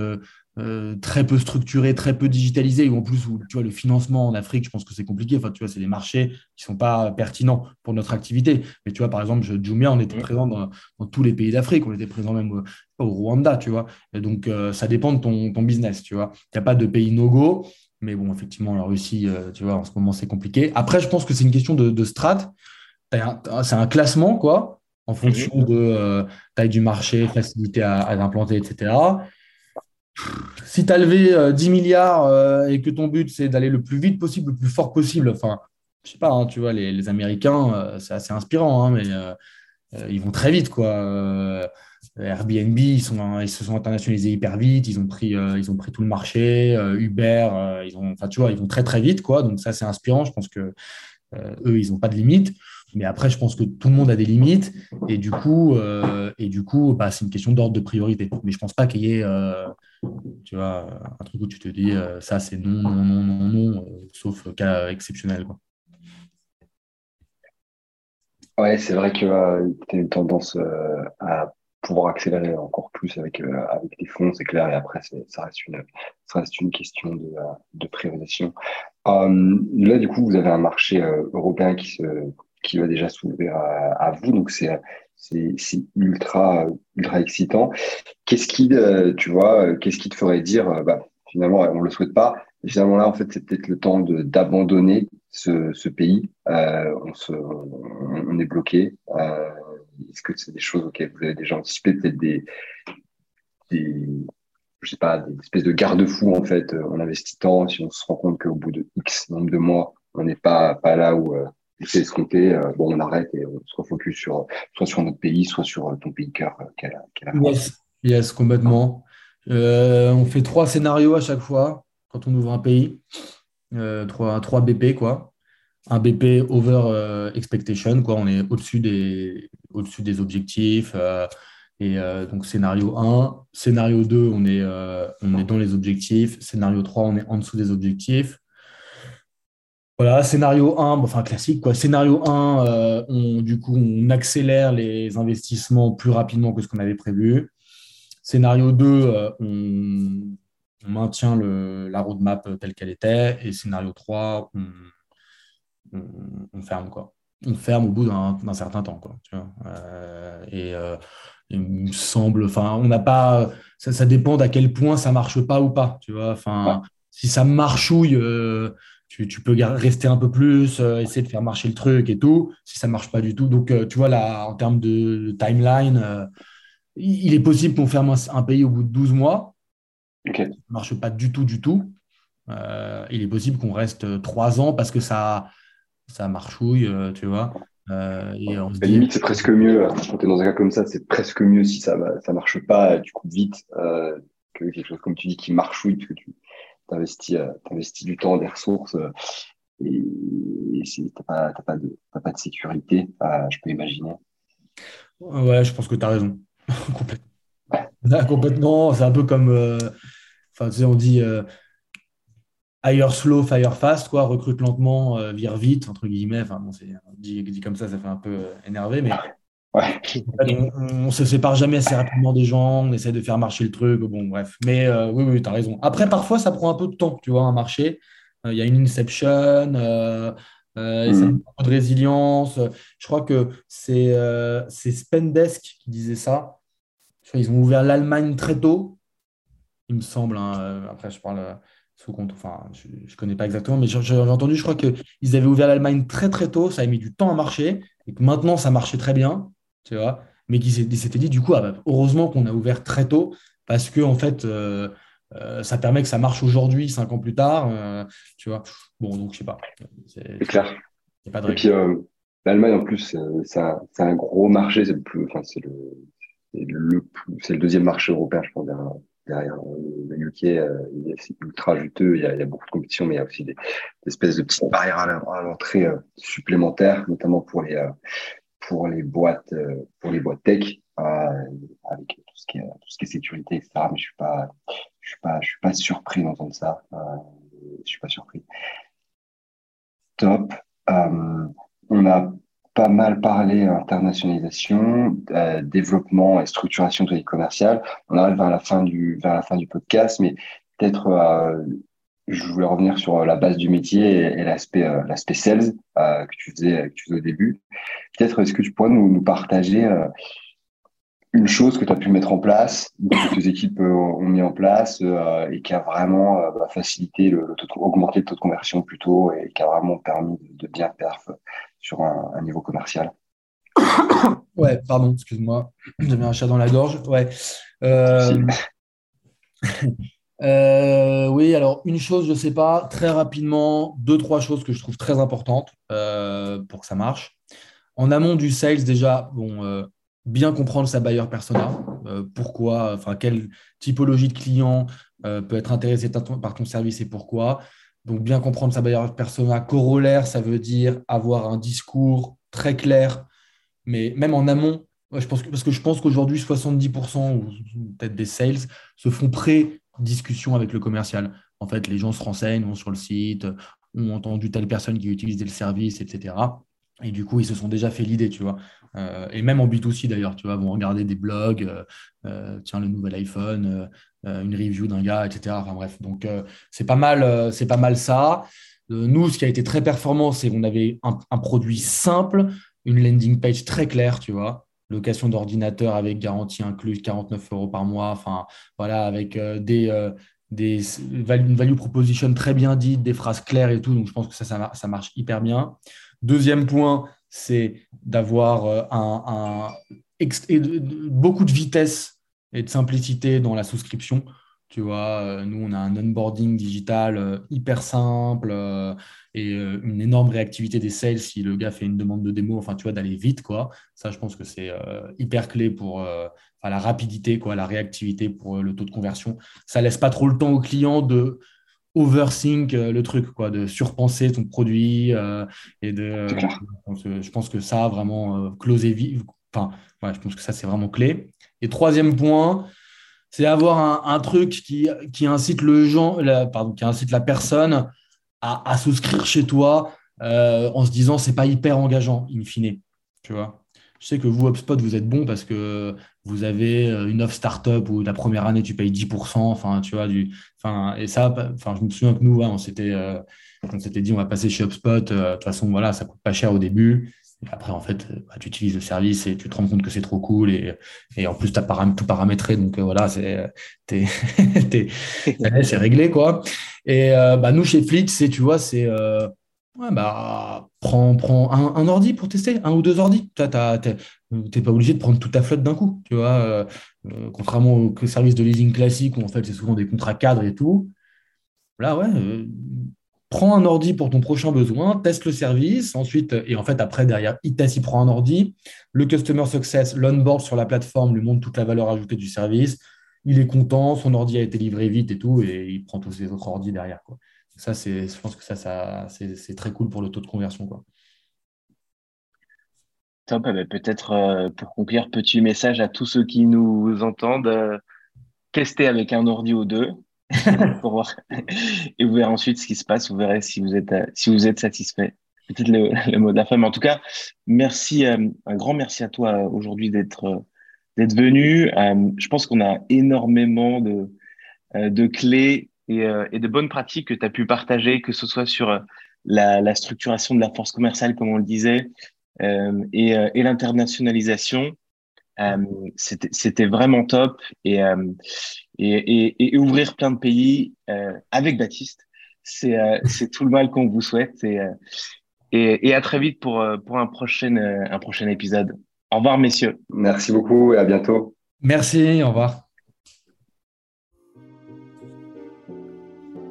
très peu structurés, très peu digitalisés, ou en plus, où, tu vois, le financement en Afrique, je pense que c'est compliqué. Enfin, tu vois, c'est des marchés qui sont pas pertinents pour notre activité. Mais tu vois, par exemple, Jumia, on était présent dans, tous les pays d'Afrique. On était présent même au, Rwanda, tu vois. Et donc, ça dépend de ton, ton business, tu vois. Il n'y a pas de pays no-go. Mais bon, effectivement, la Russie, euh, tu vois, en ce moment, c'est compliqué. Après, je pense que c'est une question de, de strat. C'est un classement, quoi, en fonction mhm. de euh, taille du marché, facilité à, à l'implanter, etc. Si tu as levé 10 euh, milliards et que ton but, c'est d'aller le plus vite possible, le plus fort possible, enfin, je sais pas, hein, tu vois, les, les Américains, c'est assez inspirant, hein, mais ils vont très vite, quoi. Airbnb, ils, se sont internationalisés hyper vite, ils ont pris, euh, ils ont pris tout le marché, euh, Uber, euh, ils ont, enfin, tu vois, ils vont très très vite, quoi. Donc ça, c'est inspirant. Je pense que eux, ils n'ont pas de limites. Mais après, je pense que tout le monde a des limites. Et du coup, et du coup bah, c'est une question d'ordre de priorité. Mais je ne pense pas qu'il y ait tu vois, un truc où tu te dis ça, c'est non, non, non, non, non, sauf cas exceptionnel. Quoi. Ouais, c'est vrai que tu as une tendance à pouvoir accélérer encore plus avec, euh, avec les fonds, c'est clair. Et après, ça reste, une, ça reste une question de, euh, de priorisation. là, du coup, vous avez un marché européen qui, se, qui va déjà s'ouvrir à, vous. Donc, c'est c'est ultra ultra excitant. Qu'est-ce qui, tu vois, qu'est-ce qui te ferait dire, bah, finalement, on le souhaite pas. finalement, là, en fait, c'est peut-être le temps d'abandonner ce, ce, pays. Euh, on, se, on, est bloqué. Euh, Est-ce que c'est des choses auxquelles vous avez déjà anticipé, peut-être des, je sais pas, des espèces de garde-fous en fait. Tant, si on se rend compte qu'au bout de X nombre de mois, on n'est pas pas là où euh, c'est escompté, euh, bon, on arrête et on se refocus sur soit sur notre pays, soit sur ton pays cœur. Euh, yes, yes, complètement. Euh, on fait trois scénarios à chaque fois quand on ouvre un pays. Euh, trois, trois, BP, quoi. Un BP over euh, expectation. On est au-dessus des, objectifs. et donc, scénario 1. Scénario 2, on est, dans les objectifs. Scénario 3, on est en dessous des objectifs. Voilà, scénario 1, enfin classique. Scénario 1, on, du coup, on accélère les investissements plus rapidement que ce qu'on avait prévu. Scénario 2, euh, on, maintient la roadmap telle qu'elle était. Et scénario 3, on, ferme. Quoi. On ferme au bout d'un certain temps. Quoi, euh, et euh, il me semble, enfin, on n'a pas. Ça, dépend d'à quel point ça marche pas ou pas. Tu vois, enfin, si ça marchouille. tu, peux rester un peu plus, essayer de faire marcher le truc et tout, si ça ne marche pas du tout. Donc, tu vois, là, en termes de, timeline, il est possible qu'on ferme un, pays au bout de 12 mois. Ça ne marche pas du tout, du tout. Euh, il est possible qu'on reste 3 ans parce que ça, ça marchouille, euh, tu vois. Euh, et on se limite, c'est presque mieux. Quand tu es dans un cas comme ça, c'est presque mieux si ça ne marche pas du coup vite que quelque chose comme tu dis qui marchouille parce que tu investis, investis du temps, des ressources et, tu n'as pas, pas, de, pas de sécurité, je peux imaginer. Ouais, je pense que tu as raison. complètement. complètement. C'est un peu comme, euh, enfin, tu sais, on dit euh, hire slow, fire fast, quoi, recrute lentement, euh, vire vite, entre guillemets. Enfin, bon, dit, dit, comme ça, ça fait un peu énervé, mais on, ne se sépare jamais assez rapidement des gens, on essaie de faire marcher le truc, bon, bref. Mais oui, oui, tu as raison. Après, parfois, ça prend un peu de temps, tu vois, un marché. Il y a une inception, euh, euh, ça mm. de résilience. Je crois que c'est Spendesk qui disait ça. Ils ont ouvert l'Allemagne très tôt, il me semble. Hein, euh, après, je parle euh, sous compte, enfin, je ne connais pas exactement, mais j'ai entendu, je crois qu'ils avaient ouvert l'Allemagne très très tôt, ça a mis du temps à marcher, et que maintenant ça marchait très bien, tu vois, mais qu'ils s'étaient dit, du coup, ah bah, heureusement qu'on a ouvert très tôt, parce que en fait, euh, ça permet que ça marche aujourd'hui, cinq ans plus tard, tu vois. Bon, donc je sais pas. C'est clair. Et puis, l'Allemagne, en plus, c'est un, un, gros marché, c'est le plus, enfin, c'est le, le, c'est le deuxième marché européen, je pense, derrière, le UK. Euh, c'est ultra juteux, il y, a, beaucoup de compétition, mais il y a aussi des, espèces de petites barrières à l'entrée euh, supplémentaires, notamment pour les, euh, pour les boîtes, pour les boîtes tech, avec tout ce qui est, tout ce qui est sécurité, etc. Mais je suis suis pas, suis pas surpris d'entendre ça. je suis pas surpris. Top. on a pas mal parlé internationalisation, euh, développement et structuration de commerciale. On arrive vers la fin du, vers la fin du podcast, mais peut-être euh, je voulais revenir sur la base du métier et, l'aspect euh, l'aspect sales que tu faisais au début. Peut-être est-ce que tu pourrais nous, nous partager une chose que tu as pu mettre en place, que tes équipes ont mis en place et qui a vraiment bah, facilité le, le taux, augmenté le taux de conversion plutôt et qui a vraiment permis de, de bien perf sur un, niveau commercial. Ouais, pardon, excuse-moi, j'avais un chat dans la gorge. Ouais. Euh, euh, oui, alors une chose, je ne sais pas, très rapidement, deux, trois choses que je trouve très importantes euh, pour que ça marche. En amont du sales, déjà, bon, bien comprendre sa buyer persona, pourquoi, enfin, quelle typologie de client peut être intéressé par ton service et pourquoi. Donc, bien comprendre sa buyer persona. Corollaire, ça veut dire avoir un discours très clair, mais même en amont. Parce que je pense qu'aujourd'hui, 70% ou peut-être des sales se font pré-discussion avec le commercial. En fait, les gens se renseignent, vont sur le site, ont entendu telle personne qui utilisait le service, etc. Et du coup, ils se sont déjà fait l'idée, tu vois. Euh, et même en B2C d'ailleurs, tu vois, vont regarder des blogs, euh, euh, tiens, le nouvel iPhone, une review d'un gars, etc. Enfin bref, donc c'est pas mal, c'est pas mal ça. nous, ce qui a été très performant, c'est qu'on avait un, produit simple, une landing page très claire, tu vois. Location d'ordinateur avec garantie incluse, 49 euros par mois. Enfin, voilà, avec des, des, une value proposition très bien dite, des phrases claires et tout. Donc, je pense que ça, ça, marche hyper bien. Deuxième point, c'est d'avoir euh, beaucoup de vitesse et de simplicité dans la souscription. Tu vois, euh, nous, on a un onboarding digital euh, hyper simple et une énorme réactivité des sales si le gars fait une demande de démo. Enfin, tu vois, d'aller vite, quoi. Ça, je pense que c'est hyper clé pour la rapidité, quoi, la réactivité pour le taux de conversion. Ça laisse pas trop le temps au client de overthink euh, le truc, quoi, de surpenser ton produit euh, et de. Euh, je pense que ça, vraiment, closer vite. Enfin, ouais, je pense que ça, c'est vraiment clé. Et troisième point, c'est avoir un, truc qui, qui, incite le gens, la, pardon, qui incite la personne à, à souscrire chez toi en se disant c'est pas hyper engageant, in fine. Tu vois? Je sais que vous, HubSpot, vous êtes bon parce que vous avez euh, une offre startup où la première année, tu payes 10%. Enfin, tu vois, du, enfin, et ça, enfin, je me souviens que nous, on s'était, euh, on s'était dit, on va passer chez HubSpot. Euh, de toute façon, voilà, ça coûte pas cher au début. Et après, en fait, bah, tu utilises le service et tu te rends compte que c'est trop cool. Et, et en plus, tu as tout paramétré. Donc voilà, c'est, c'est réglé. quoi. Et bah, nous, chez Flix, c'est, tu vois, c'est Ouais, bah, prends, prends un, ordi pour tester, un ou deux ordis. Tu n'es pas obligé de prendre toute ta flotte d'un coup, tu vois. Euh, euh, contrairement au service de leasing classique où en fait c'est souvent des contrats cadres et tout. Là, ouais, euh, prends un ordi pour ton prochain besoin, teste le service, ensuite, et en fait, après, derrière, ITES, il prend un ordi, le Customer Success, l'onboard sur la plateforme lui montre toute la valeur ajoutée du service, il est content, son ordi a été livré vite et tout, et il prend tous ses autres ordis derrière. Quoi ça, c'est, je pense que ça, ça c'est, très cool pour le taux de conversion. Quoi. Top. Eh ben, peut-être euh, pour conclure, petit message à tous ceux qui nous entendent. Euh, tester avec un ordi ou deux pour voir. Et vous verrez ensuite ce qui se passe. Vous verrez si vous êtes, euh, si vous êtes satisfait. Peut-être le, mot de la fin. Mais en tout cas, merci, un grand merci à toi aujourd'hui d'être, d'être venu. je pense qu'on a énormément de, de clés euh, et, de bonnes pratiques que tu as pu partager, que ce soit sur euh, la, structuration de la force commerciale, comme on le disait, euh, et, l'internationalisation. C'était vraiment top et, et, ouvrir plein de pays avec Baptiste, c'est tout le mal qu'on vous souhaite et, et, à très vite pour, pour un, prochain, un prochain épisode. Au revoir, messieurs. Merci beaucoup et à bientôt. Merci, au revoir.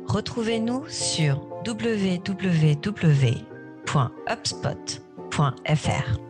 Retrouvez-nous sur www.upspot.fr.